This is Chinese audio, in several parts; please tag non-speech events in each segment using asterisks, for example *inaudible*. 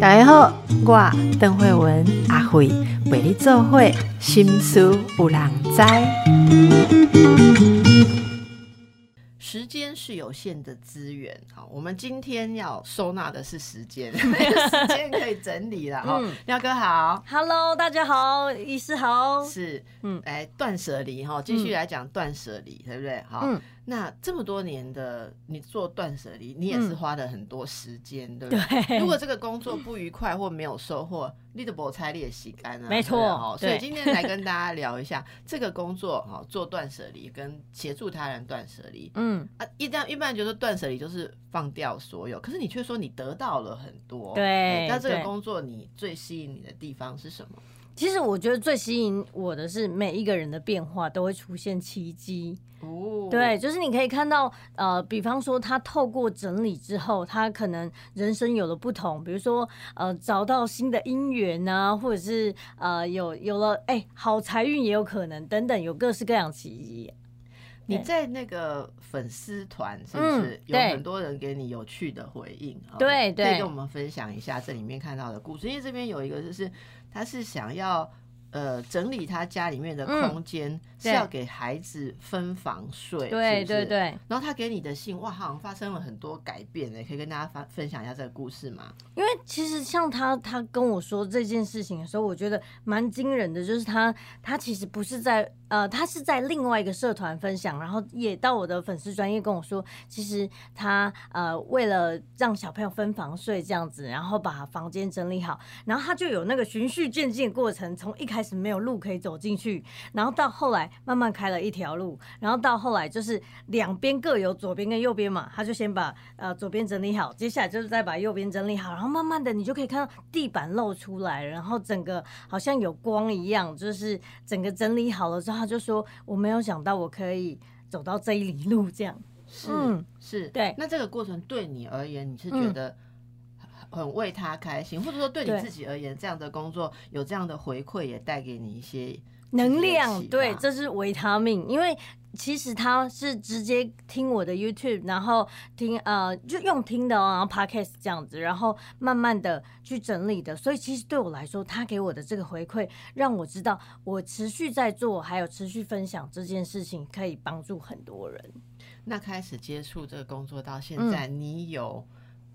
大家好，我邓慧文阿慧为你做会心思有人知。时间是有限的资源，好，我们今天要收纳的是时间，*laughs* 没有时间可以整理了哈。廖哥好，Hello，大家好，医师好，是，嗯，哎断舍离哈，继续来讲断舍离，对不对？好。那这么多年的你做断舍离，你也是花了很多时间，对不对？如果这个工作 *laughs* 不愉快或没有收获，你的菠菜你也洗干了，没错。所以今天来跟大家聊一下这个工作哈，做断舍离跟协助他人断舍离。嗯啊，一般一般觉得断舍离就是放掉所有，可是你却说你得到了很多。对，那这个工作你最吸引你的地方是什么？其实我觉得最吸引我的是每一个人的变化都会出现奇迹。哦，对，就是你可以看到，呃，比方说他透过整理之后，他可能人生有了不同，比如说呃找到新的姻缘啊，或者是呃有有了哎好财运也有可能等等，有各式各样奇迹。你在那个粉丝团是不是有很多人给你有趣的回应？对对，可以跟我们分享一下这里面看到的故事。因为这边有一个就是。他是想要呃整理他家里面的空间，是要给孩子分房睡，对对对。然后他给你的信，哇，好像发生了很多改变呢，可以跟大家分分享一下这个故事吗？因为其实像他，他跟我说这件事情的时候，我觉得蛮惊人的，就是他他其实不是在。呃，他是在另外一个社团分享，然后也到我的粉丝专业跟我说，其实他呃为了让小朋友分房睡这样子，然后把房间整理好，然后他就有那个循序渐进的过程，从一开始没有路可以走进去，然后到后来慢慢开了一条路，然后到后来就是两边各有左边跟右边嘛，他就先把呃左边整理好，接下来就是再把右边整理好，然后慢慢的你就可以看到地板露出来，然后整个好像有光一样，就是整个整理好了之后。他就说：“我没有想到我可以走到这一里路，这样是是，对。那这个过程对你而言，你是觉得很为他开心，或者说对你自己而言，这样的工作有这样的回馈，也带给你一些能量。对，这是维他命，因为。”其实他是直接听我的 YouTube，然后听呃就用听的哦，然后 Podcast 这样子，然后慢慢的去整理的。所以其实对我来说，他给我的这个回馈，让我知道我持续在做，还有持续分享这件事情，可以帮助很多人。那开始接触这个工作到现在，你有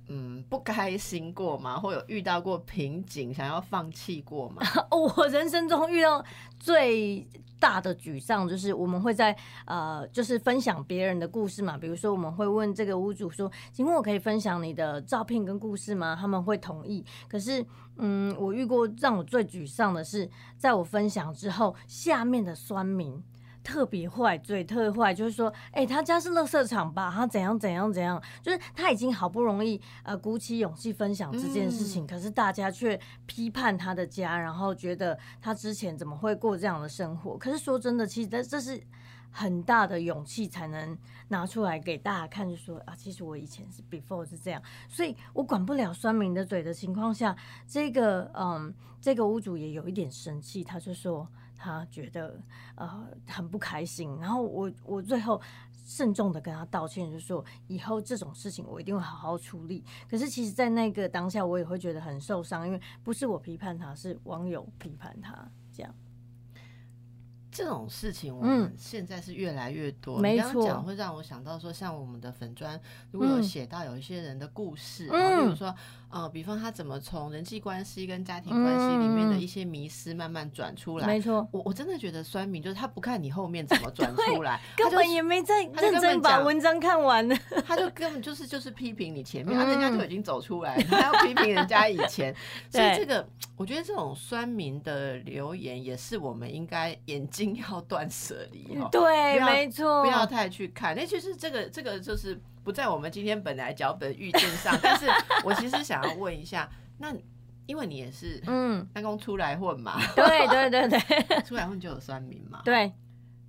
嗯不开心过吗？或有遇到过瓶颈，想要放弃过吗？*laughs* 我人生中遇到最。大的沮丧就是我们会在呃，就是分享别人的故事嘛。比如说，我们会问这个屋主说：“请问我可以分享你的照片跟故事吗？”他们会同意。可是，嗯，我遇过让我最沮丧的是，在我分享之后，下面的酸民。特别坏，嘴特坏，就是说，哎，他家是垃圾场吧？他怎样怎样怎样？就是他已经好不容易呃鼓起勇气分享这件事情，可是大家却批判他的家，然后觉得他之前怎么会过这样的生活？可是说真的，其实这这是很大的勇气才能拿出来给大家看，就说啊，其实我以前是 before 是这样，所以我管不了酸民的嘴的情况下，这个嗯，这个屋主也有一点生气，他就说。他觉得呃很不开心，然后我我最后慎重的跟他道歉，就说以后这种事情我一定会好好处理。可是其实，在那个当下，我也会觉得很受伤，因为不是我批判他，是网友批判他这样。这种事情，我们现在是越来越多。没错，讲会让我想到说，像我们的粉砖，如果有写到有一些人的故事，比如说。呃，比方他怎么从人际关系跟家庭关系里面的一些迷失慢慢转出来？没错，我我真的觉得酸民就是他不看你后面怎么转 *laughs* 出来，根本也没在认真把文章看完呢。*laughs* 他就 *laughs* 根本就是就是批评你前面，他人家就已经走出来，他要批评人家以前。所以这个，我觉得这种酸民的留言也是我们应该眼睛要断舍离哦。对，没错，不要太去看。那其实这个这个就是。不在我们今天本来脚本预定上，但是我其实想要问一下，那因为你也是嗯，办公出来混嘛，对对对对，*laughs* 出来混就有酸民嘛，*laughs* 对，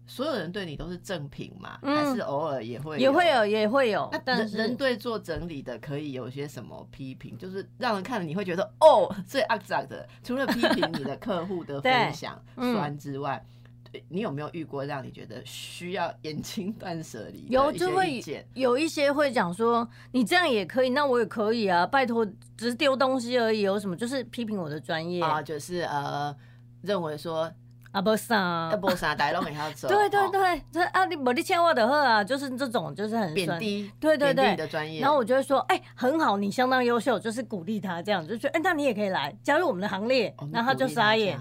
所有人对你都是正品嘛，还是偶尔也会也会有也会有，那人人对做整理的可以有些什么批评，就是让人看了你会觉得哦最肮脏的，除了批评你的客户的 *laughs* 分享酸之外。你有没有遇过让你觉得需要严禁断舍离？有就会有一些会讲说，你这样也可以，那我也可以啊，拜托，只是丢东西而已，有什么？就是批评我的专业啊，就是呃，认为说。啊，不啥，啊不啥，大家都没要走。对对对，这啊，你没你欠我的货啊，就是这种，就是很贬低，对对对的专业。然后我就会说，哎，很好，你相当优秀，就是鼓励他这样，就觉得，哎，那你也可以来加入我们的行列。然后他就傻眼。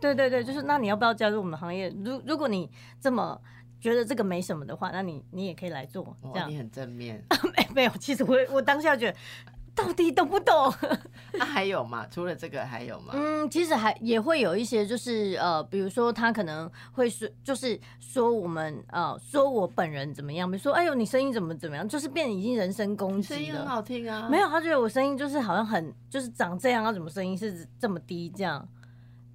对对对，就是那你要不要加入我们行业？如如果你这么觉得这个没什么的话，那你你也可以来做。这样你很正面。*laughs* 没没有，其实我我当下觉得。到底懂不懂？那 *laughs* 还有吗？除了这个还有吗？嗯，其实还也会有一些，就是呃，比如说他可能会说，就是说我们呃，说我本人怎么样？比如说，哎呦，你声音怎么怎么样？就是变已经人身攻击了。声音很好听啊。没有，他觉得我声音就是好像很就是长这样，啊，怎么声音是这么低？这样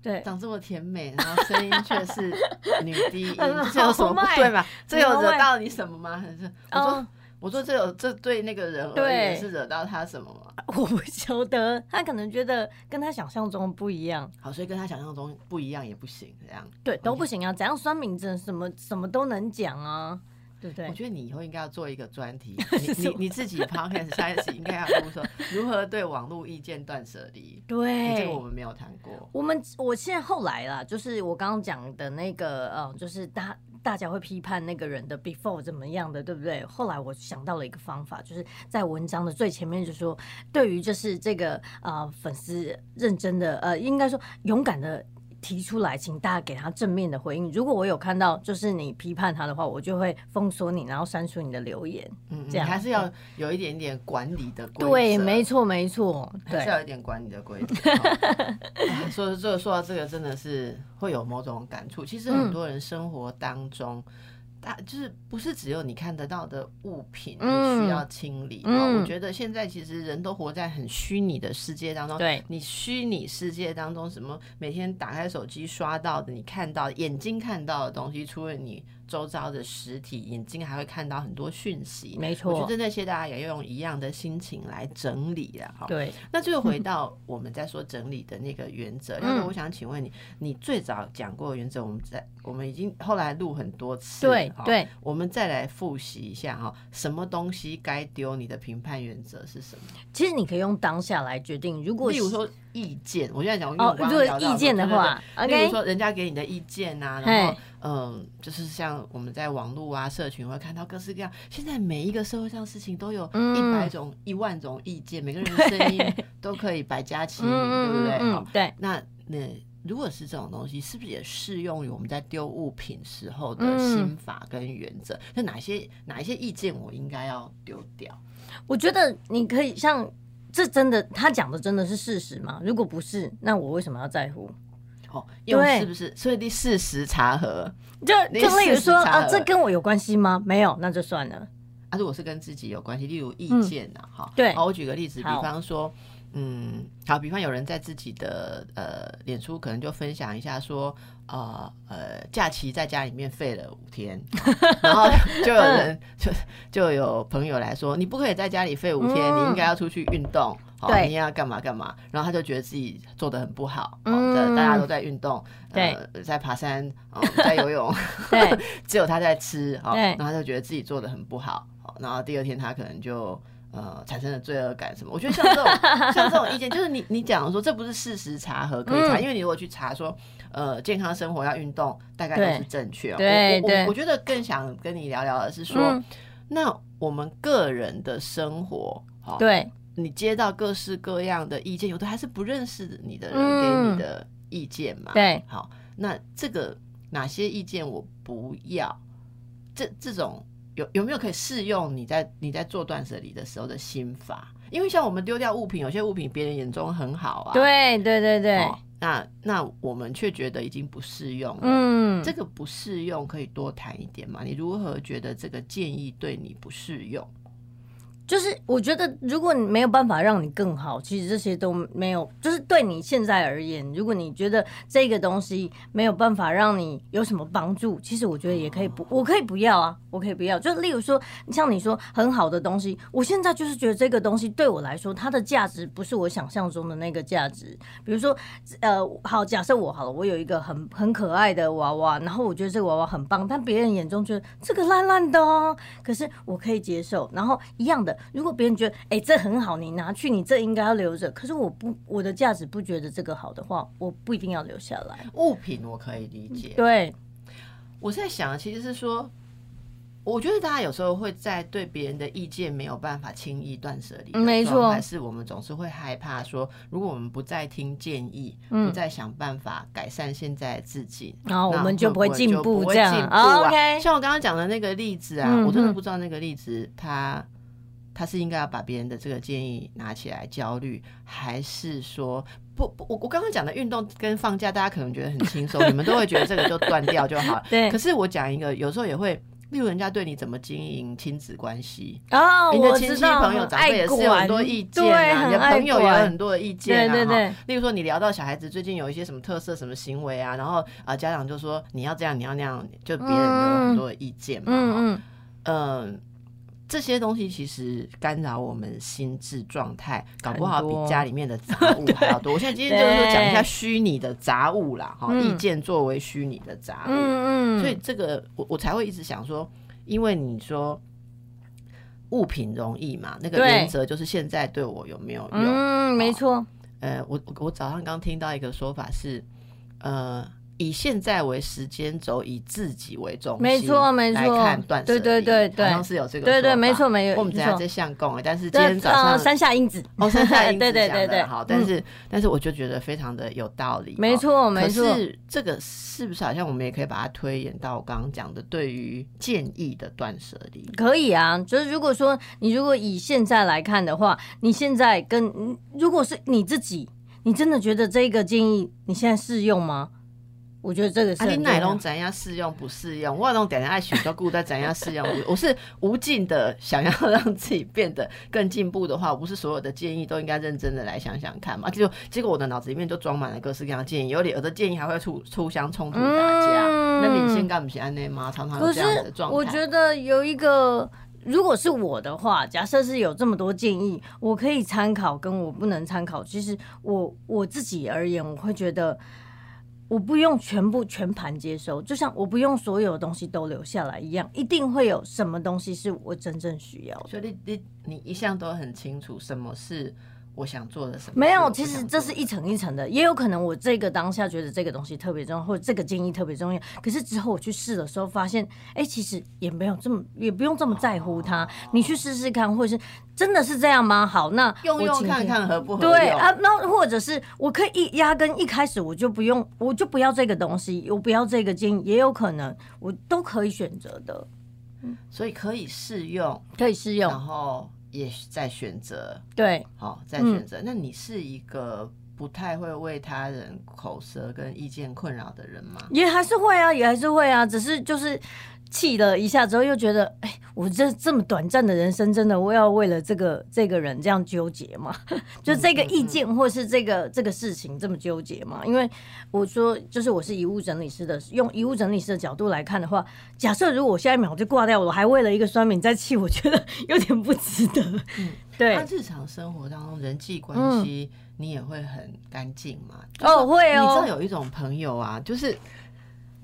对，长这么甜美，然后声音却是 *laughs* 女低音，这有什么不对嘛？这有惹到你什么吗？还是我说？我说这有这对那个人而言是惹到他什么吗？*laughs* 我不晓得，他可能觉得跟他想象中不一样。好，所以跟他想象中不一样也不行，这样对都不行啊！怎样酸民真什么什么都能讲啊，对不对？我觉得你以后应该要做一个专题，*laughs* 你你你自己 podcast 下一次应该要说如何对网络意见断舍离。对，这个我们没有谈过。我们我现在后来啦，就是我刚刚讲的那个，嗯，就是大。大家会批判那个人的 before 怎么样的，对不对？后来我想到了一个方法，就是在文章的最前面就说，对于就是这个呃粉丝认真的呃，应该说勇敢的。提出来，请大家给他正面的回应。如果我有看到就是你批判他的话，我就会封锁你，然后删除你的留言。嗯，这样还是要有一点点管理的规则。对，没错，没错，还是要有一点管理的规则。说这个说到这个，真的是会有某种感触。其实很多人生活当中。大就是不是只有你看得到的物品你需要清理？嗯，我觉得现在其实人都活在很虚拟的世界当中。对，你虚拟世界当中什么每天打开手机刷到的，你看到眼睛看到的东西，除了你。周遭的实体眼睛还会看到很多讯息，没错。我觉得那些大家也要用一样的心情来整理了哈。对，那最后回到我们在说整理的那个原则，*laughs* 那我想请问你，你最早讲过原则，我们在我们已经后来录很多次，对对，我们再来复习一下哈，什么东西该丢？你的评判原则是什么？其实你可以用当下来决定，如果例如说意见，我现在讲哦，如果意见的话，例如说人家给你的意见啊，然后。嗯，就是像我们在网络啊、社群会看到各式各样，现在每一个社会上事情都有一百种、一万种意见，每个人的声音 *laughs* 都可以百家齐鸣，对不对？嗯，对。那那如果是这种东西，是不是也适用于我们在丢物品时候的心法跟原则？就哪些哪一些意见我应该要丢掉？我觉得你可以像这真的，他讲的真的是事实吗？如果不是，那我为什么要在乎？因为是不是？所以第事实查核，就就例如说啊，这跟我有关系吗？没有，那就算了。啊，如果是跟自己有关系，例如意见呐，哈，对。好，我举个例子，比方说，嗯，好，比方有人在自己的呃脸书可能就分享一下说，呃呃，假期在家里面废了五天，*laughs* 然后就有人就就有朋友来说，你不可以在家里废五天，你应该要出去运动。对，你要干嘛干嘛，然后他就觉得自己做的很不好。嗯，大家都在运动，对，在爬山，在游泳，*laughs* 对，*laughs* 只有他在吃，对，然后他就觉得自己做的很不好。然后第二天他可能就呃产生的罪恶感什么。我觉得像这种像这种意见，就是你你讲说这不是事实查核可以查，因为你如果去查说呃健康生活要运动，大概都是正确。对对，我觉得更想跟你聊聊的是说，那我们个人的生活，对。你接到各式各样的意见，有的还是不认识你的人给你的意见嘛？对，好，那这个哪些意见我不要？这这种有有没有可以适用你在你在做断舍离的时候的心法？因为像我们丢掉物品，有些物品别人眼中很好啊，对对对对，那那我们却觉得已经不适用了。嗯，这个不适用可以多谈一点嘛？你如何觉得这个建议对你不适用？就是我觉得，如果你没有办法让你更好，其实这些都没有。就是对你现在而言，如果你觉得这个东西没有办法让你有什么帮助，其实我觉得也可以不，我可以不要啊，我可以不要。就例如说，像你说很好的东西，我现在就是觉得这个东西对我来说，它的价值不是我想象中的那个价值。比如说，呃，好，假设我好了，我有一个很很可爱的娃娃，然后我觉得这个娃娃很棒，但别人眼中觉得这个烂烂的哦，可是我可以接受。然后一样的。如果别人觉得哎这很好，你拿去，你这应该要留着。可是我不，我的价值不觉得这个好的话，我不一定要留下来。物品我可以理解。对，我在想，其实是说，我觉得大家有时候会在对别人的意见没有办法轻易断舍离，没错，还是我们总是会害怕说，如果我们不再听建议，不再想办法改善现在自己，然后我们就不会进步，这样。OK，像我刚刚讲的那个例子啊，我真的不知道那个例子它。他是应该要把别人的这个建议拿起来焦虑，还是说不不？我我刚刚讲的运动跟放假，大家可能觉得很轻松，*laughs* 你们都会觉得这个就断掉就好了。*laughs* 对。可是我讲一个，有时候也会，例如人家对你怎么经营亲子关系哦，你的亲戚朋友长辈也是有很多意见啊，你的朋友也有很多的意见啊。对对对。例如说，你聊到小孩子最近有一些什么特色、什么行为啊，然后啊，家长就说你要这样，你要那样，就别人有很多的意见嘛。嗯嗯。嗯。这些东西其实干扰我们心智状态，搞不好比家里面的杂物还要多。*laughs* 我现在今天就是说讲一下虚拟的杂物啦，哈，意见作为虚拟的杂物，嗯嗯，所以这个我我才会一直想说，因为你说物品容易嘛，那个原则就是现在对我有没有用？嗯，没错。呃，我我早上刚听到一个说法是，呃。以现在为时间轴，以自己为中心，没错没错。来看断对对对对，好像是有这个，对对没错没有。我们等下在相公，但是今天早上山下英子哦，山下英子 *laughs* 对对对对，好，但是但是我就觉得非常的有道理，没错没错。可是这个是不是好像我们也可以把它推演到我刚刚讲的对于建议的断舍离？可以啊，就是如果说你如果以现在来看的话，你现在跟如果是你自己，你真的觉得这个建议你现在适用吗？我觉得这个是你奶龙怎样适用不适用？我种点点爱许都顾在怎样适用。*laughs* 我是无尽的想要让自己变得更进步的话，不是所有的建议都应该认真的来想想看嘛？就结果我的脑子里面就装满了各式各样的建议，有有的建议还会互互相冲突打架。那你先干不起安内吗？常常有这样的状态。我觉得有一个，如果是我的话，假设是有这么多建议，我可以参考，跟我不能参考。其实我我自己而言，我会觉得。我不用全部全盘接收，就像我不用所有的东西都留下来一样，一定会有什么东西是我真正需要。所以你你你一向都很清楚什么是。我想做的什么？没有，其实这是一层一层的，也有可能我这个当下觉得这个东西特别重要，或者这个建议特别重要，可是之后我去试的时候发现，哎，其实也没有这么，也不用这么在乎它。你去试试看，或者是真的是这样吗？好，那用用看看合不合对啊，那或者是我可以一压根一开始我就不用，我就不要这个东西，我不要这个建议，也有可能我都可以选择的。嗯，所以可以试用，可以试用，然后。也在选择，对，好，在选择。那你是一个不太会为他人口舌跟意见困扰的人吗？也还是会啊，也还是会啊，只是就是。气了一下之后，又觉得，哎，我这这么短暂的人生，真的我要为了这个这个人这样纠结吗？*laughs* 就这个意见或是这个这个事情这么纠结吗？因为我说，就是我是遗物整理师的，用遗物整理师的角度来看的话，假设如果我下一秒就挂掉，我还为了一个酸敏在气，我觉得有点不值得。嗯，*laughs* 对。那日常生活当中人际关系，你也会很干净吗？哦，会哦。你知道有一种朋友啊，就是。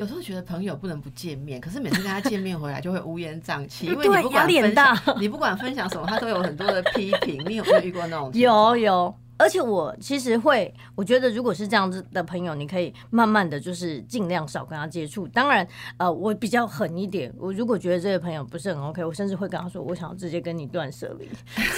有时候觉得朋友不能不见面，可是每次跟他见面回来就会乌烟瘴气，*laughs* 因为你不管分享，*laughs* 你不管分享什么，他都有很多的批评。你有没有遇过那种？有有。而且我其实会，我觉得如果是这样子的朋友，你可以慢慢的就是尽量少跟他接触。当然，呃，我比较狠一点，我如果觉得这个朋友不是很 OK，我甚至会跟他说，我想要直接跟你断舍离，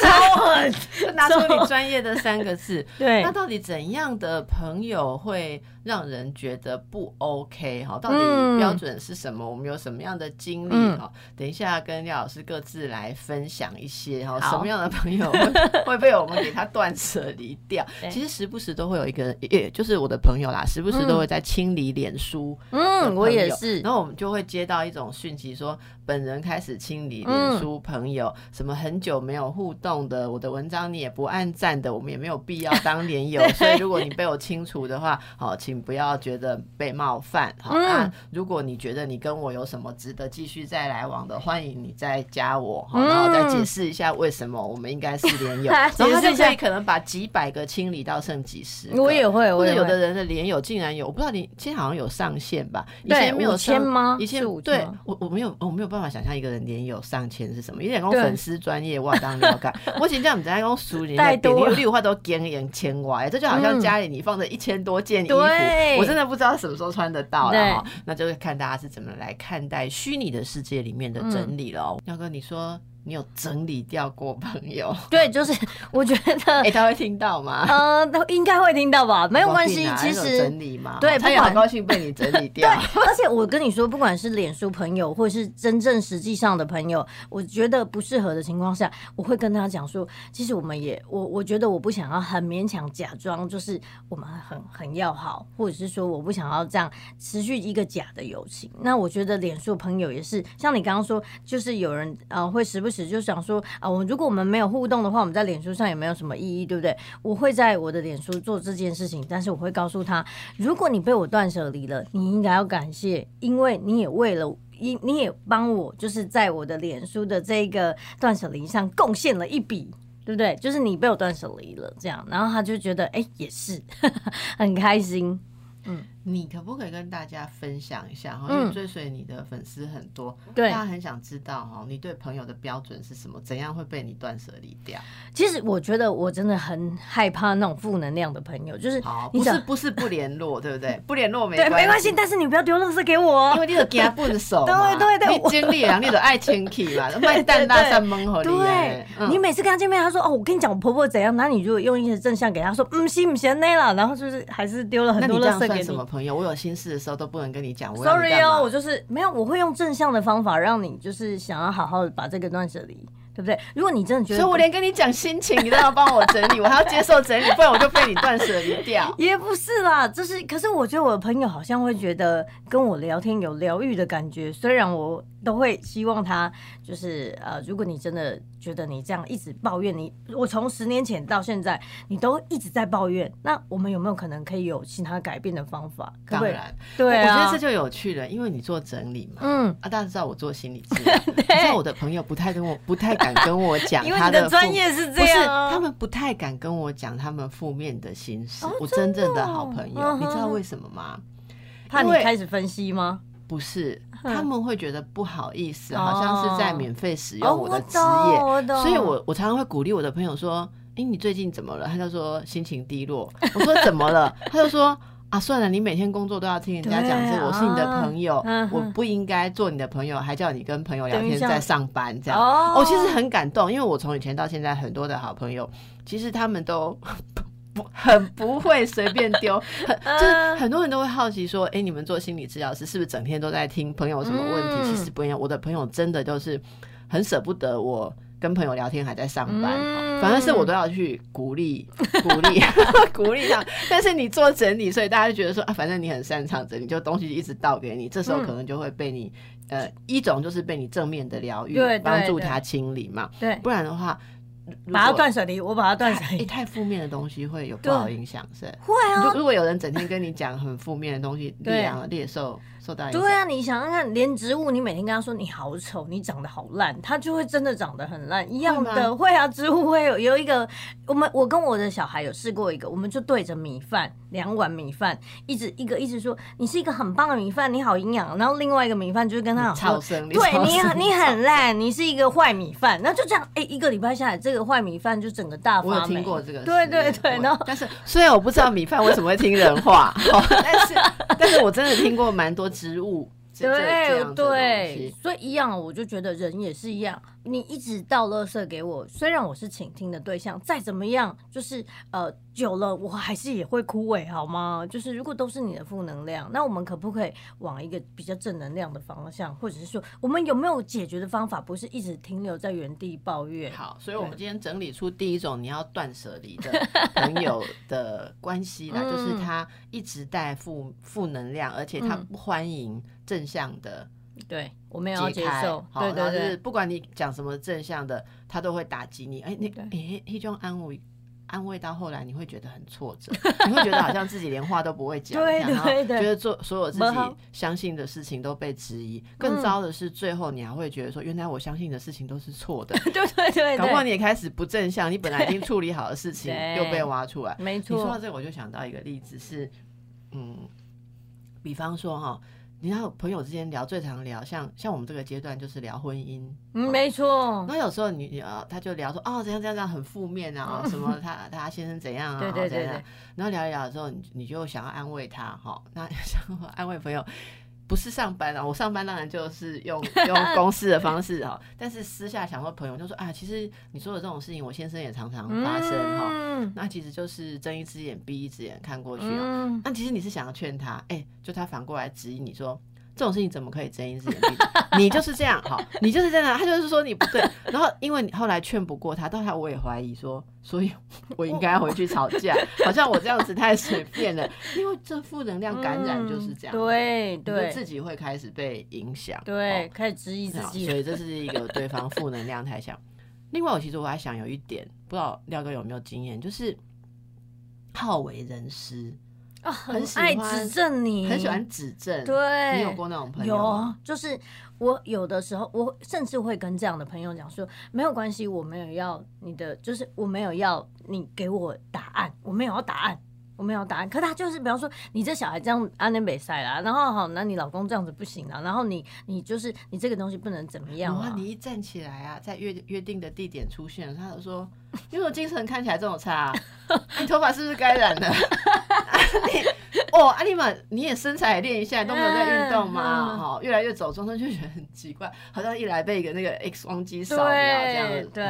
超狠，拿出你专业的三个字。对，那到底怎样的朋友会让人觉得不 OK？哈，到底标准是什么？我们有什么样的经历？哈，等一下跟廖老师各自来分享一些。哈，什么样的朋友会 *laughs* 会被我们给他断舍离？掉，其实时不时都会有一个，也就是我的朋友啦，时不时都会在清理脸书。嗯，我也是。然后我们就会接到一种讯息说，本人开始清理脸书朋友，什么很久没有互动的，我的文章你也不按赞的，我们也没有必要当连友。*laughs* 所以如果你被我清除的话，好，请不要觉得被冒犯。好，那如果你觉得你跟我有什么值得继续再来往的，欢迎你再加我，好，然后再解释一下为什么我们应该是连友。*laughs* 然后他就可以可能把几百个清理到剩几十。我也会，或者有的人的连友竟然有，我不知道你现在好像有上限吧？以前没有签吗？以前对我我没有我没有办法想象一个人年有上千是什么，有点讲粉丝专业我当了解。我请教我们在讲熟人的点六六话都减减千哇，这就好像家里你放着一千多件衣服，我真的不知道什么时候穿得到了哈。那就是看大家是怎么来看待虚拟的世界里面的整理了。耀哥，你说。你有整理掉过朋友？*laughs* 对，就是我觉得，*laughs* 哎，他会听到吗？*laughs* 呃，他应该会听到吧，没有关系。其实整理嘛，对，他也很高兴被你整理掉。而且我跟你说，不管是脸书朋友，或是真正实际上的朋友，我觉得不适合的情况下，我会跟他讲说，其实我们也，我我觉得我不想要很勉强假装，就是我们很很要好，或者是说我不想要这样持续一个假的友情。那我觉得脸书朋友也是，像你刚刚说，就是有人呃会时不。就想说啊，我如果我们没有互动的话，我们在脸书上也没有什么意义，对不对？我会在我的脸书做这件事情，但是我会告诉他，如果你被我断舍离了，你应该要感谢，因为你也为了因你也帮我，就是在我的脸书的这个断舍离上贡献了一笔，对不对？就是你被我断舍离了，这样，然后他就觉得哎，也是 *laughs* 很开心，嗯。你可不可以跟大家分享一下哈？因为追随你的粉丝很多，大家很想知道哈，你对朋友的标准是什么？怎样会被你断舍离掉？其实我觉得我真的很害怕那种负能量的朋友，就是不是不是不联络，对不对？不联络没 *laughs* 对没关系，但是你不要丢垃圾给我，因为你有给他分手，*laughs* 对对对，你经历啊，你有爱情气嘛，卖蛋大山蒙和你。对，你每次跟他见面，他说哦，我跟你讲我婆婆怎样，那你如果用一些正向给他说，嗯，行不行那了，然后就是还是丢了很多垃圾给你。朋友，我有心事。的时候都不能跟你讲，sorry 哦，我就是没有，我会用正向的方法让你就是想要好好的把这个断舍离，对不对？如果你真的觉得，所以我连跟你讲心情，你都要帮我整理，我还要接受整理，不然我就被你断舍离掉。也不是啦，就是可是我觉得我的朋友好像会觉得跟我聊天有疗愈的感觉，虽然我都会希望他就是呃，如果你真的。觉得你这样一直抱怨你，我从十年前到现在，你都一直在抱怨。那我们有没有可能可以有其他改变的方法？当然，对啊，我觉得这就有趣了，因为你做整理嘛，嗯啊，大家知道我做心理治 *laughs* 疗，知道我的朋友不太跟我，不太敢跟我讲，*laughs* 他的专业是这样，他们不太敢跟我讲他们负面的心事。我真正的好朋友，你知道为什么吗？怕你开始分析吗？不是，他们会觉得不好意思，好像是在免费使用我的职业，所以我我常常会鼓励我的朋友说：“哎，你最近怎么了？”他就说心情低落。我说怎么了？他就说啊，算了，你每天工作都要听人家讲这，我是你的朋友，我不应该做你的朋友，还叫你跟朋友聊天在上班这样。我其实很感动，因为我从以前到现在很多的好朋友，其实他们都。*laughs* 不 *laughs* 很不会随便丢，*laughs* 很就是很多人都会好奇说，哎，你们做心理治疗师是不是整天都在听朋友什么问题？其实不一样，我的朋友真的就是很舍不得我跟朋友聊天还在上班，反正是我都要去鼓励 *laughs* 鼓励鼓励他。但是你做整理，所以大家就觉得说啊，反正你很擅长整理，就东西一直倒给你，这时候可能就会被你呃一种就是被你正面的疗愈，帮助他清理嘛，对，不然的话。把它断舍离，我把它断舍离。太负面的东西会有不好影响，是？会啊。如如果有人整天跟你讲很负面的东西，力量猎兽。对啊，你想想看，连植物，你每天跟他说你好丑，你长得好烂，它就会真的长得很烂一样的。会啊，植物会有有一个，我们我跟我的小孩有试过一个，我们就对着米饭两碗米饭，一直一个一直说你是一个很棒的米饭，你好营养。然后另外一个米饭就是跟他说，对你你很烂，你是一个坏米饭。那就这样，哎，一个礼拜下来，这个坏米饭就整个大发霉。我有听过这个，对对对。然后，但是虽然我不知道米饭为什么会听人话，*laughs* 但是但是我真的听过蛮多植物。对对，所以一样，我就觉得人也是一样。你一直倒垃圾给我，虽然我是倾听的对象，再怎么样，就是呃，久了我还是也会枯萎，好吗？就是如果都是你的负能量，那我们可不可以往一个比较正能量的方向，或者是说，我们有没有解决的方法？不是一直停留在原地抱怨。好，所以我们今天整理出第一种你要断舍离的朋友 *laughs* 的关系啦，*laughs* 就是他一直带负负能量，而且他不欢迎正向的。对我没有要接受，对对对，不管你讲什么正向的，他都会打击你。哎，你哎，一种安慰。安慰到后来，你会觉得很挫折，*laughs* 你会觉得好像自己连话都不会讲，对对对，觉得做所有自己相信的事情都被质疑。更糟的是，最后你还会觉得说，原来我相信的事情都是错的。*laughs* 对对对，搞不好你也开始不正向，你本来已经处理好的事情 *laughs* 又被挖出来。没错，你说到这，我就想到一个例子是，嗯，比方说哈。你看朋友之间聊最常聊，像像我们这个阶段就是聊婚姻，嗯，没错。那有时候你呃，他就聊说哦，怎样怎样怎样很负面啊，*laughs* 什么他他先生怎样啊，对对对对。然后聊一聊之后，你你就想要安慰他哈，那 *laughs* 想安慰朋友。不是上班啊，我上班当然就是用 *laughs* 用公司的方式哈，但是私下想说朋友就说啊，其实你说的这种事情，我先生也常常发生哈，那其实就是睁一只眼闭一只眼看过去啊，那其实你是想要劝他，哎，就他反过来质疑你说。这种事情怎么可以睁一只眼闭？*laughs* 你就是这样，好，你就是这样，他就是说你不对。然后因为你后来劝不过他，到他我也怀疑说，所以我应该回去吵架，*laughs* 好像我这样子太随便了。因为这负能量感染就是这样，对对，自己会开始被影响，对，开始质疑自己。所以这是一个对方负能量太强。另外，我其实我还想有一点，不知道廖哥有没有经验，就是好为人师。啊，很爱指正你，很喜欢指正。对，你有过那种朋友有，就是我有的时候，我甚至会跟这样的朋友讲说，没有关系，我没有要你的，就是我没有要你给我答案，我没有要答案。我没有答案，可他就是，比方说，你这小孩这样安内北塞啦，然后好，那你老公这样子不行啦，然后你你就是你这个东西不能怎么样啊？你一站起来啊，在约约定的地点出现，他就说，因为我精神看起来这么差，你头发是不是该染了？*laughs* 哦，阿丽玛，你也身材也练一下，都没有在运动吗？哈，越来越走中，就觉得很奇怪，好像一来被一个那个 X 光机扫描这样子。对，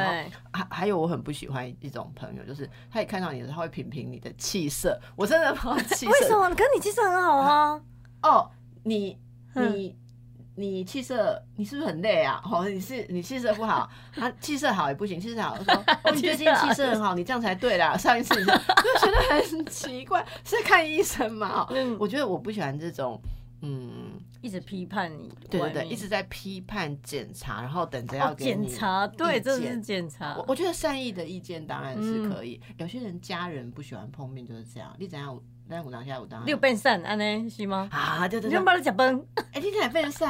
还还有我很不喜欢一种朋友，就是他一看到你的时候，他会品评你的气色。我真的好气色，为什么？可是你气色很好啊。哦，你你。你气色，你是不是很累啊？哦，你是你气色不好，他 *laughs* 气色好也不行，气色好说，*laughs* 哦，你最近气色很好，你这样才对啦。上一次就觉得很奇怪，*laughs* 是看医生嘛？嗯，我觉得我不喜欢这种，嗯，一直批判你，对对对，一直在批判检查，然后等着要给检查，对，这是检查。我我觉得善意的意见当然是可以，有些人家人不喜欢碰面就是这样。你怎样？咱有当下有当，你有变瘦安尼是吗？啊，对对对，你帮你食饭，哎，你哪变瘦？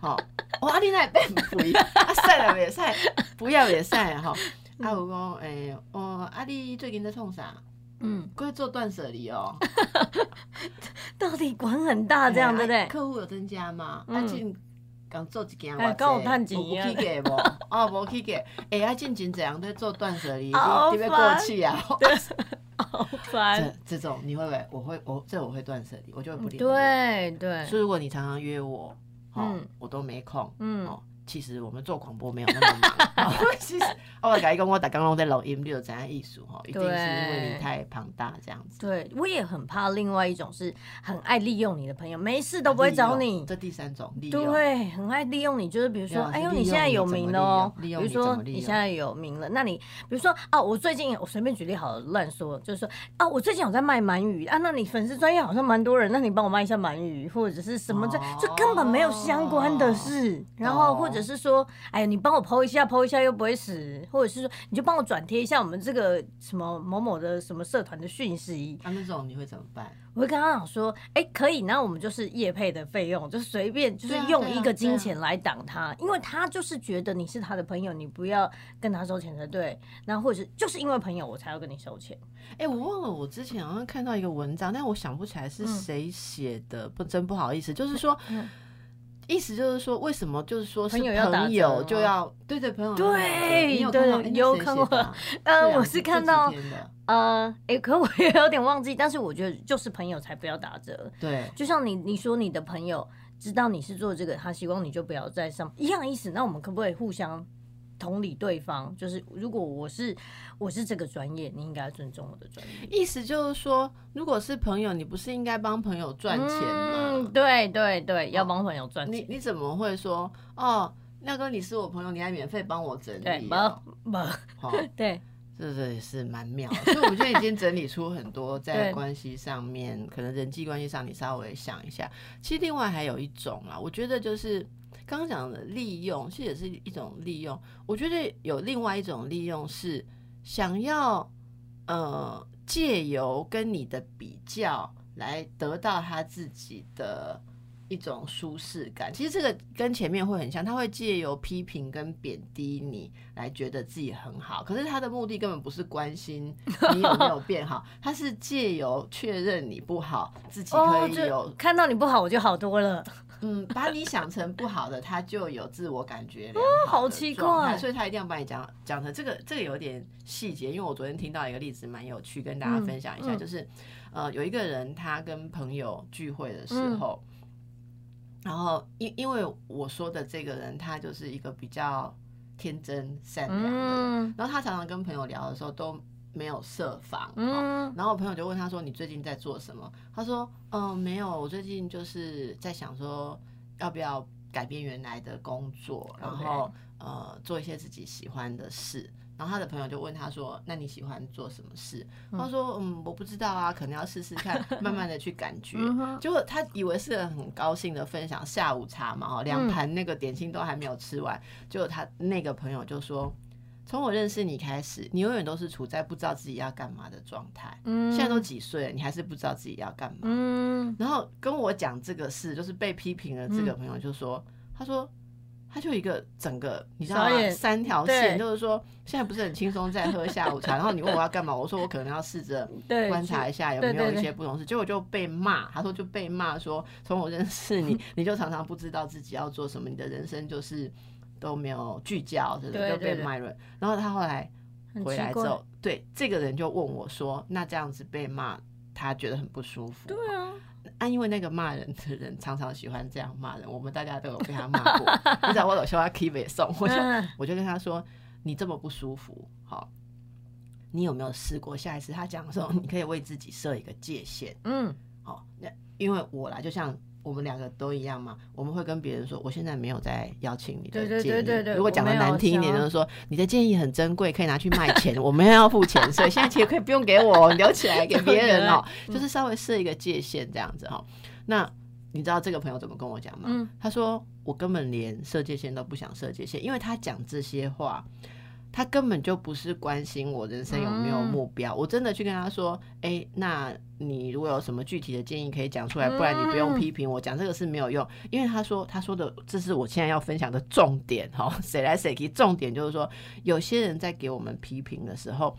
吼，哇，你哪变肥？啊，瘦了袂使，不要也瘦吼。啊，有讲，诶，哦，啊，你最近在创啥？嗯，过做断舍离哦。*laughs* 到底管很大这样对不对？客户有增加吗？啊，进刚做一件，我刚有探钱啊。无去给无？哦，无去给。哎，啊，近近怎样在做断舍离？你 *laughs* 特别过去啊。*laughs* 好烦，这这种你会不会？我会，我这我会断舍离，我就会不理。对对，所以如果你常常约我，嗯，我都没空，嗯。其实我们做广播没有那么忙。*laughs* 其实我改跟我打刚刚在录音，就怎样艺术哈，一定是因为你太庞大这样子。对，我也很怕另外一种是很爱利用你的朋友，没事都不会找你。这第三种利用，对，很爱利用你，就是比如说，哎呦，你现在有名了哦，比如说你现在有名了，那你比如说啊，我最近我随便举例好了，乱说，就是说啊，我最近有在卖鳗鱼啊，那你粉丝专业好像蛮多人，那你帮我卖一下鳗鱼或者是什么这这根本没有相关的事，然后或者是说。哎呀，你帮我剖一下，剖一下又不会死，或者是说，你就帮我转贴一下我们这个什么某某的什么社团的讯息。那那种你会怎么办？我会跟他讲说，哎，可以，那我们就是业配的费用，就随便就是用一个金钱来挡他，因为他就是觉得你是他的朋友，你不要跟他收钱才对。那或者是就是因为朋友我才要跟你收钱。哎，我忘了，我之前好像看到一个文章，但我想不起来是谁写的，不真不好意思，就是说。意思就是说，为什么就是说朋友要朋友就要对对朋友对对有看过，*laughs* 呃，我是看到呃，哎，可我也有点忘记，但是我觉得就是朋友才不要打折，对，就像你你说你的朋友知道你是做这个，他希望你就不要再上一样意思，那我们可不可以互相？同理对方，就是如果我是我是这个专业，你应该尊重我的专业。意思就是说，如果是朋友，你不是应该帮朋友赚钱吗？对对对，要帮朋友赚钱。你你怎么会说哦？那哥，你是我朋友，你还免费帮我整理？好，对。*laughs* 这这也是蛮妙，所以我们现在已经整理出很多 *laughs* 在关系上面，可能人际关系上，你稍微想一下。其实另外还有一种啊，我觉得就是刚刚讲的利用，其实也是一种利用。我觉得有另外一种利用是想要呃借由跟你的比较来得到他自己的。一种舒适感，其实这个跟前面会很像，他会借由批评跟贬低你来觉得自己很好，可是他的目的根本不是关心你有没有变好，他是借由确认你不好，自己可以有看到你不好我就好多了，嗯，把你想成不好的，他就有自我感觉哦，好奇怪，所以他一定要把你讲讲成这个这个有点细节，因为我昨天听到一个例子蛮有趣，跟大家分享一下，就是呃有一个人他跟朋友聚会的时候。然后，因因为我说的这个人，他就是一个比较天真善良的，然后他常常跟朋友聊的时候都没有设防。嗯，然后我朋友就问他说：“你最近在做什么？”他说：“嗯，没有，我最近就是在想说，要不要改变原来的工作，然后呃，做一些自己喜欢的事。”然后他的朋友就问他说：“那你喜欢做什么事？”他说：“嗯，我不知道啊，可能要试试看，*laughs* 慢慢的去感觉。”结果他以为是很高兴的分享下午茶嘛，哦，两盘那个点心都还没有吃完，结果他那个朋友就说：“从我认识你开始，你永远都是处在不知道自己要干嘛的状态。嗯，现在都几岁了，你还是不知道自己要干嘛。”嗯，然后跟我讲这个事，就是被批评了这个朋友就说：“他说。”他就一个整个，你知道吗？三条线，就是说现在不是很轻松在喝下午茶，然后你问我要干嘛，我说我可能要试着观察一下有没有一些不同事，结果就被骂。他说就被骂说，从我认识你，*laughs* 你就常常不知道自己要做什么，你的人生就是都没有聚焦，真的就被骂了。然后他后来回来之后，对这个人就问我说：“那这样子被骂，他觉得很不舒服。”对啊。啊，因为那个骂人的人常常喜欢这样骂人，我们大家都有被他骂过。你知道我有说他 keep 送，我就我就跟他说：“你这么不舒服，好，你有没有试过？下一次他讲的时候，你可以为自己设一个界限。”嗯，好，那因为我啦，就像。我们两个都一样嘛，我们会跟别人说，我现在没有在邀请你的建议。如果讲的难听一点，就是说你的建议很珍贵，可以拿去卖钱，*laughs* 我们要付钱，所以现在其实可以不用给我，留起来给 *laughs* 别人哦。就是稍微设一个界限这样子哈。那你知道这个朋友怎么跟我讲吗？他说我根本连设界限都不想设界限，因为他讲这些话。他根本就不是关心我人生有没有目标，我真的去跟他说：“哎，那你如果有什么具体的建议可以讲出来，不然你不用批评我，讲这个是没有用。”因为他说他说的这是我现在要分享的重点哈，谁来谁去？重点就是说，有些人在给我们批评的时候。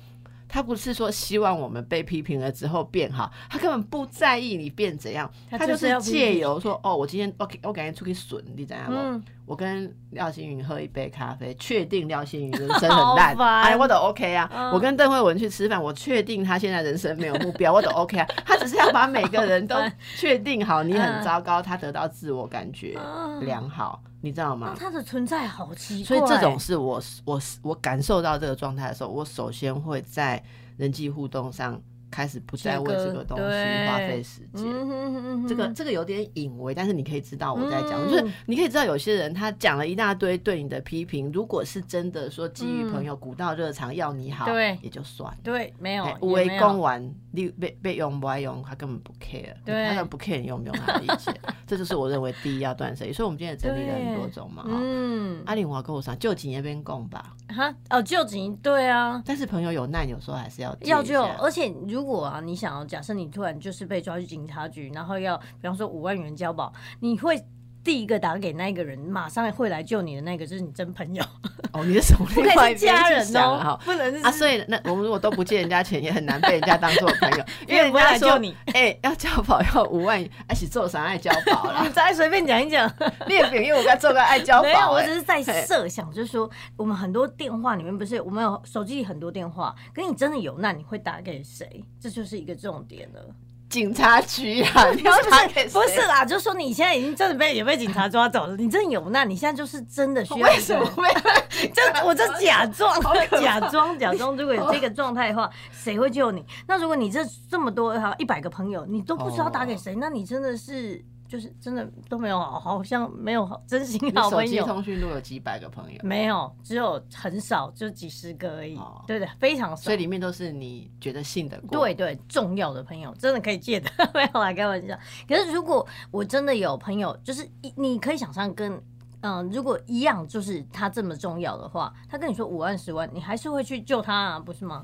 他不是说希望我们被批评了之后变好，他根本不在意你变怎样，他就是借由说哦，我今天 OK，我感觉出去损，你怎样？我我跟廖星云喝一杯咖啡，确定廖星云人生很烂，哎，我都 OK 啊。我跟邓慧文去吃饭，我确定他现在人生没有目标，我都 OK 啊。他只是要把每个人都确定好，你很糟糕，他得到自我感觉良好。你知道吗？他的存在好奇怪，所以这种是我我我感受到这个状态的时候，我首先会在人际互动上。开始不再为这个东西花费时间，这个这个有点隐微，但是你可以知道我在讲，就是你可以知道有些人他讲了一大堆对你的批评，如果是真的说基于朋友古道热肠要你好，对。也就算了，对没有围攻完你被被用不爱用，他根本不 care，他根本不 care 你用不用他的意见，*laughs* 这就是我认为第一要断舍离。所以我们今天也整理了很多种嘛，嗯，阿玲我要跟我讲，就几年边供吧，哈哦救急对啊，但是朋友有难，有时候还是要要救，而且如如果啊，你想要假设你突然就是被抓去警察局，然后要比方说五万元交保，你会？第一个打给那个人，马上会来救你的那个，就是你真朋友 *laughs* 哦。你是什么？不可以是家人哦，不能啊。所以那我们如果都不借人家钱，也很难被人家当做朋友，*laughs* 因为人家说你哎要交保要五万，而且做啥爱交保了？*laughs* 再随便讲一讲，列表，因为我刚做个爱交保。没有，我只是在设想，就是说我们很多电话里面不是我们有手机里很多电话，可你真的有难，你会打给谁？这就是一个重点了。警察局啊，*laughs* 你要打给不是啦，就是说你现在已经真的被也被警察抓走了，你真的有难，你现在就是真的需要。为什么？*laughs* 这我这假装，假装，假装。如果有这个状态的话，谁会救你？那如果你这这么多哈一百个朋友，你都不知道打给谁，那你真的是。就是真的都没有，好像没有真心好朋友。手机通讯录有几百个朋友？没有，只有很少，就几十个而已。对对，非常少。所以里面都是你觉得信得过？对对，重要的朋友，真的可以借的，*laughs* 没有来开玩笑。可是如果我真的有朋友，就是你可以想象跟嗯，如果一样就是他这么重要的话，他跟你说五万十万，你还是会去救他啊，不是吗？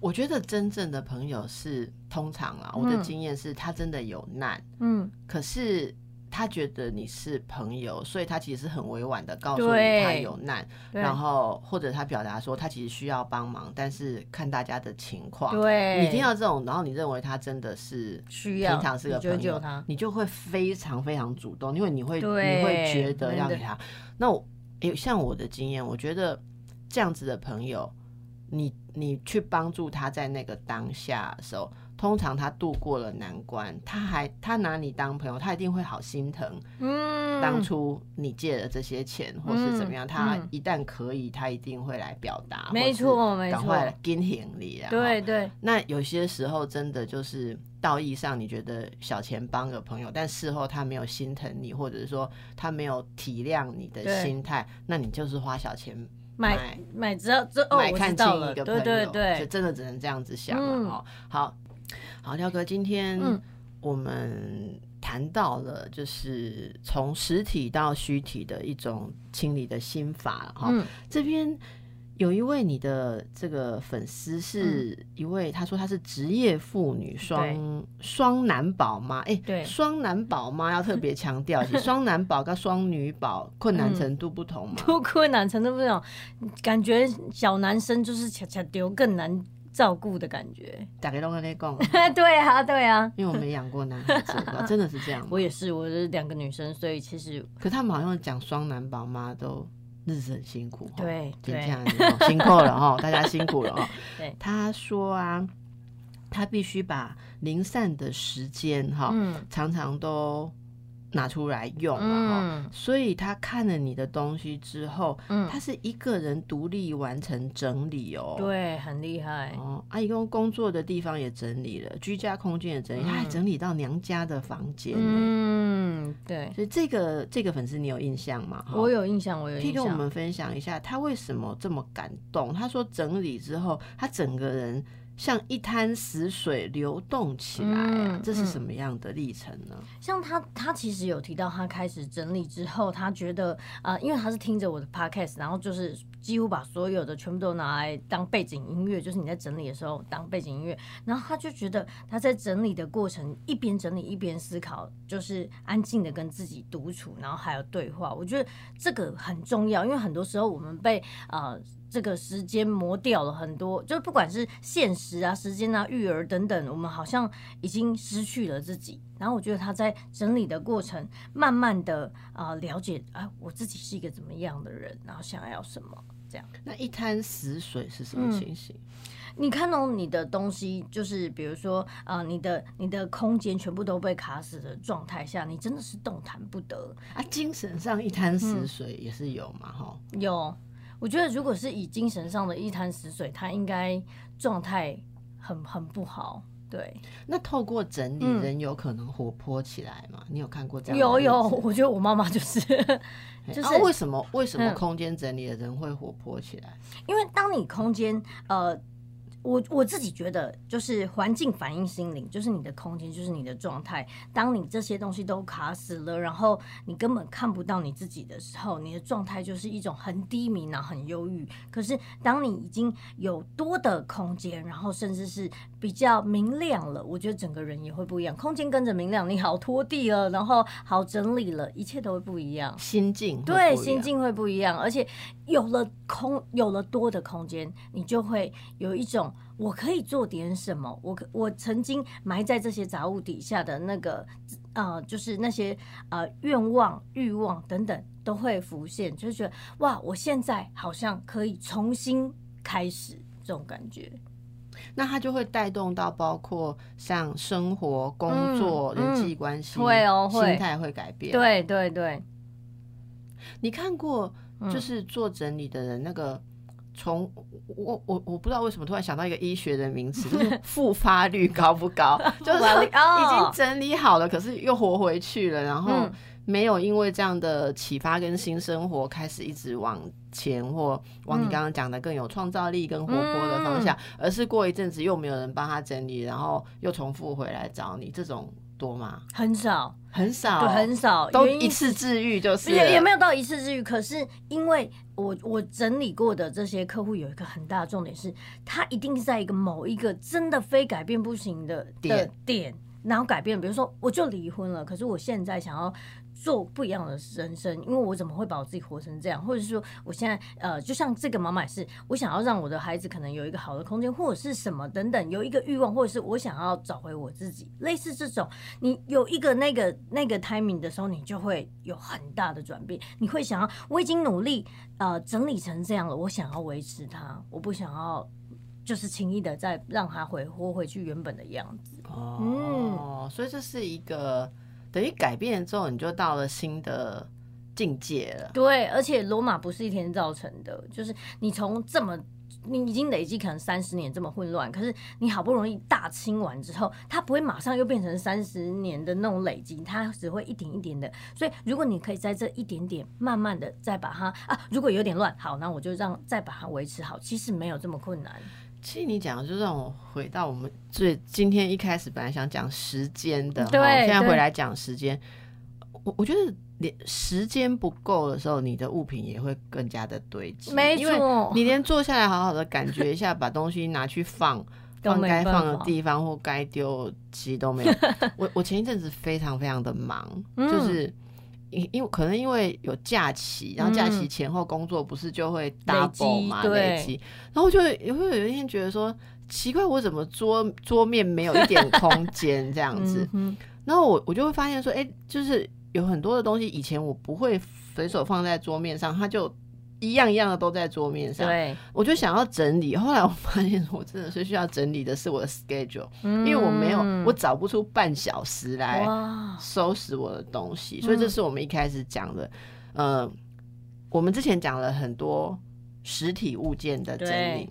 我觉得真正的朋友是通常啊，我的经验是他真的有难，嗯，可是。他觉得你是朋友，所以他其实是很委婉的告诉你他有难，然后或者他表达说他其实需要帮忙，但是看大家的情况。对，你听到这种，然后你认为他真的是需要，平常是个朋友，你就会非常非常主动，因为你会你会觉得要给他。那我诶，像我的经验，我觉得这样子的朋友，你你去帮助他在那个当下的时候。通常他度过了难关，他还他拿你当朋友，他一定会好心疼。嗯，当初你借了这些钱，或是怎么样，他一旦可以，他一定会来表达。没错，没错，赶快跟行你啊！对对。那有些时候真的就是道义上，你觉得小钱帮个朋友，但事后他没有心疼你，或者是说他没有体谅你的心态，那你就是花小钱买买，只要这买看清一个朋友，对对对，就真的只能这样子想了哦。好。好，廖哥，今天我们谈到了就是从实体到虚体的一种清理的心法哈。这边有一位你的这个粉丝是一位，他说他是职业妇女，双双男宝妈。哎，对，双男宝妈要特别强调，双男宝跟双女宝困难程度不同嘛？不困难程度不同，感觉小男生就是恰恰丢更难。照顾的感觉，打给龙哥那讲，*laughs* 对啊，对啊，因为我没养过男孩子，*laughs* 真的是这样。我也是，我是两个女生，所以其实，可他们好像讲双男宝妈都日子很辛苦，对，就这样子，辛苦了哈，大家辛苦了哈。*laughs* 对，他说啊，他必须把零散的时间哈，常常都。拿出来用了哈，所以他看了你的东西之后，嗯，他是一个人独立完成整理哦，对，很厉害哦。阿姨工工作的地方也整理了，居家空间也整理，他还整理到娘家的房间，嗯，对。所以这个这个粉丝你有印象吗？我有印象，我有印象。可以跟我们分享一下他为什么这么感动？他说整理之后，他整个人。像一滩死水流动起来，这是什么样的历程呢？像他，他其实有提到，他开始整理之后，他觉得啊，因为他是听着我的 podcast，然后就是几乎把所有的全部都拿来当背景音乐，就是你在整理的时候当背景音乐，然后他就觉得他在整理的过程一边整理一边思考，就是安静的跟自己独处，然后还有对话。我觉得这个很重要，因为很多时候我们被呃。这个时间磨掉了很多，就是不管是现实啊、时间啊、育儿等等，我们好像已经失去了自己。然后我觉得他在整理的过程，慢慢的啊了解啊，我自己是一个怎么样的人，然后想要什么这样。那一滩死水是什么情形？你看到你的东西，就是比如说啊，你的你的空间全部都被卡死的状态下，你真的是动弹不得啊。精神上一滩死水也是有嘛？哈，有。我觉得，如果是以精神上的一潭死水，他应该状态很很不好。对，那透过整理，人有可能活泼起来吗？你有看过这样？有有，我觉得我妈妈就是，*laughs* 就是为什么为什么空间整理的人会活泼起来？因为当你空间呃。我我自己觉得，就是环境反映心灵，就是你的空间，就是你的状态。当你这些东西都卡死了，然后你根本看不到你自己的时候，你的状态就是一种很低迷然后，很忧郁。可是当你已经有多的空间，然后甚至是比较明亮了，我觉得整个人也会不一样。空间跟着明亮，你好拖地了，然后好整理了，一切都会不一样。心境对，心境会不一样，而且有了空，有了多的空间，你就会有一种。我可以做点什么？我可我曾经埋在这些杂物底下的那个，呃，就是那些呃愿望、欲望等等都会浮现，就是觉得哇，我现在好像可以重新开始这种感觉。那它就会带动到包括像生活、工作、人际关系，会哦，心态会改变。对对对，你看过就是做整理的人那个。从我我我不知道为什么突然想到一个医学的名词，就是 *laughs* 复发率高不高？*laughs* 就是已经整理好了，可是又活回去了，然后没有因为这样的启发跟新生活开始一直往前或往你刚刚讲的更有创造力更活泼的方向，而是过一阵子又没有人帮他整理，然后又重复回来找你，这种多吗？很少，很少，对，很少，都一次治愈就是，也也没有到一次治愈。可是因为我我整理过的这些客户有一个很大的重点是，他一定是在一个某一个真的非改变不行的点点，然后改变。比如说，我就离婚了，可是我现在想要。做不一样的人生，因为我怎么会把我自己活成这样？或者是说，我现在呃，就像这个妈妈是，我想要让我的孩子可能有一个好的空间，或者是什么等等，有一个欲望，或者是我想要找回我自己，类似这种，你有一个那个那个 timing 的时候，你就会有很大的转变。你会想要，我已经努力呃整理成这样了，我想要维持它，我不想要就是轻易的再让它回活回去原本的样子。哦，所以这是一个。等于改变之后，你就到了新的境界了。对，而且罗马不是一天造成的，就是你从这么你已经累积可能三十年这么混乱，可是你好不容易大清完之后，它不会马上又变成三十年的那种累积，它只会一点一点的。所以如果你可以在这一点点慢慢的再把它啊，如果有点乱，好，那我就让再把它维持好，其实没有这么困难。其实你讲，就让我回到我们最今天一开始本来想讲时间的，对，现在回来讲时间。我我觉得连时间不够的时候，你的物品也会更加的堆积，没错。你连坐下来好好的感觉一下，把东西拿去放，*laughs* 放该放的地方或该丢，其实都没有。*laughs* 我我前一阵子非常非常的忙，就是。因因为可能因为有假期，然后假期前后工作不是就会 double 嘛累积，然后就也会有一天觉得说奇怪，我怎么桌桌面没有一点空间这样子，然后我我就会发现说，哎，就是有很多的东西以前我不会随手放在桌面上，它就。一样一样的都在桌面上，对，我就想要整理。后来我发现，我真的是需要整理的是我的 schedule，因为我没有，我找不出半小时来收拾我的东西。所以这是我们一开始讲的。呃，我们之前讲了很多实体物件的整理，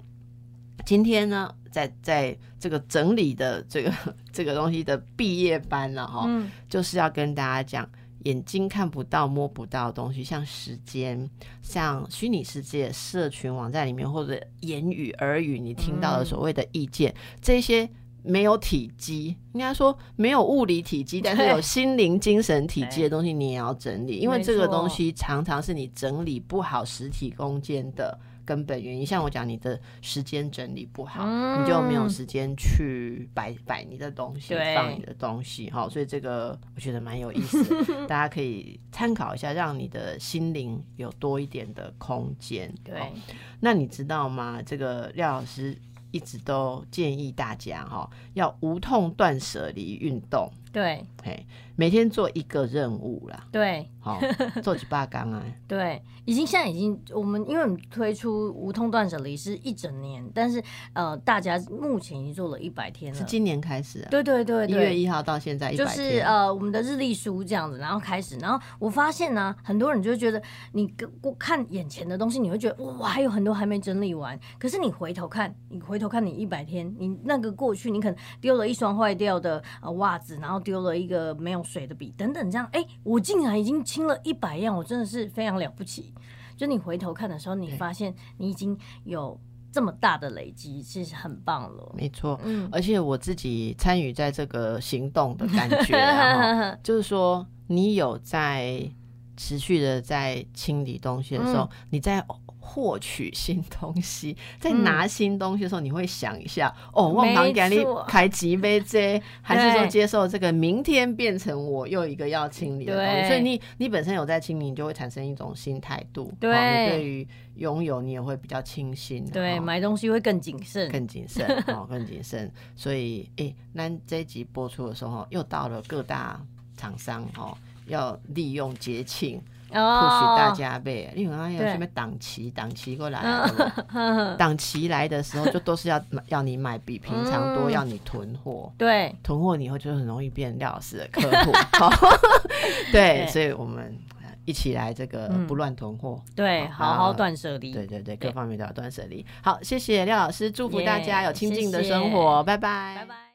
今天呢，在在这个整理的这个 *laughs* 这个东西的毕业班了哈，就是要跟大家讲。眼睛看不到、摸不到的东西，像时间、像虚拟世界、社群网站里面或者言语、耳语，你听到的所谓的意见，这些没有体积，应该说没有物理体积，但是有心灵、精神体积的东西，你也要整理，因为这个东西常常是你整理不好实体空间的。根本原因，像我讲，你的时间整理不好，你就没有时间去摆摆你的东西，放你的东西，哈，所以这个我觉得蛮有意思，*laughs* 大家可以参考一下，让你的心灵有多一点的空间。对，那你知道吗？这个廖老师一直都建议大家，哈，要无痛断舍离运动。对，嘿，每天做一个任务啦。对，好，做几把缸啊？*laughs* 对，已经现在已经我们因为我们推出无痛断舍离是一整年，但是呃，大家目前已经做了一百天了。是今年开始啊？对对对，一月一号到现在一百就是呃，我们的日历书这样子，然后开始，然后我发现呢，很多人就会觉得你我看眼前的东西，你会觉得哇，还有很多还没整理完。可是你回头看，你回头看你一百天，你那个过去，你可能丢了一双坏掉的呃袜子，然后。丢了一个没有水的笔，等等，这样，哎，我竟然已经清了一百样，我真的是非常了不起。就你回头看的时候，你发现你已经有这么大的累积，其实很棒了。没错，嗯，而且我自己参与在这个行动的感觉，*laughs* 就是说，你有在持续的在清理东西的时候，你在。获取新东西，在拿新东西的时候，你会想一下哦，我忙给你开几杯 *laughs* 这，还是说接受这个明天变成我又一个要清理的东西？所以你你本身有在清理，你就会产生一种新态度。对，对于拥有你也会比较清新。对，买东西会更谨慎，更谨慎哦，更谨慎。所以，哎，那这一集播出的时候，又到了各大厂商哦，要利用节庆。不许大家背，因为还有什么档期，档期过来，*laughs* 档期来的时候就都是要要你买比平常多，要你囤货。对，囤货以后就很容易变廖老师的客户。*laughs* 对，所以我们一起来这个不乱囤货，对，好好断舍离。对对对，各方面都要断舍离。好，谢谢廖老师，祝福大家有清静的生活，拜拜，拜拜。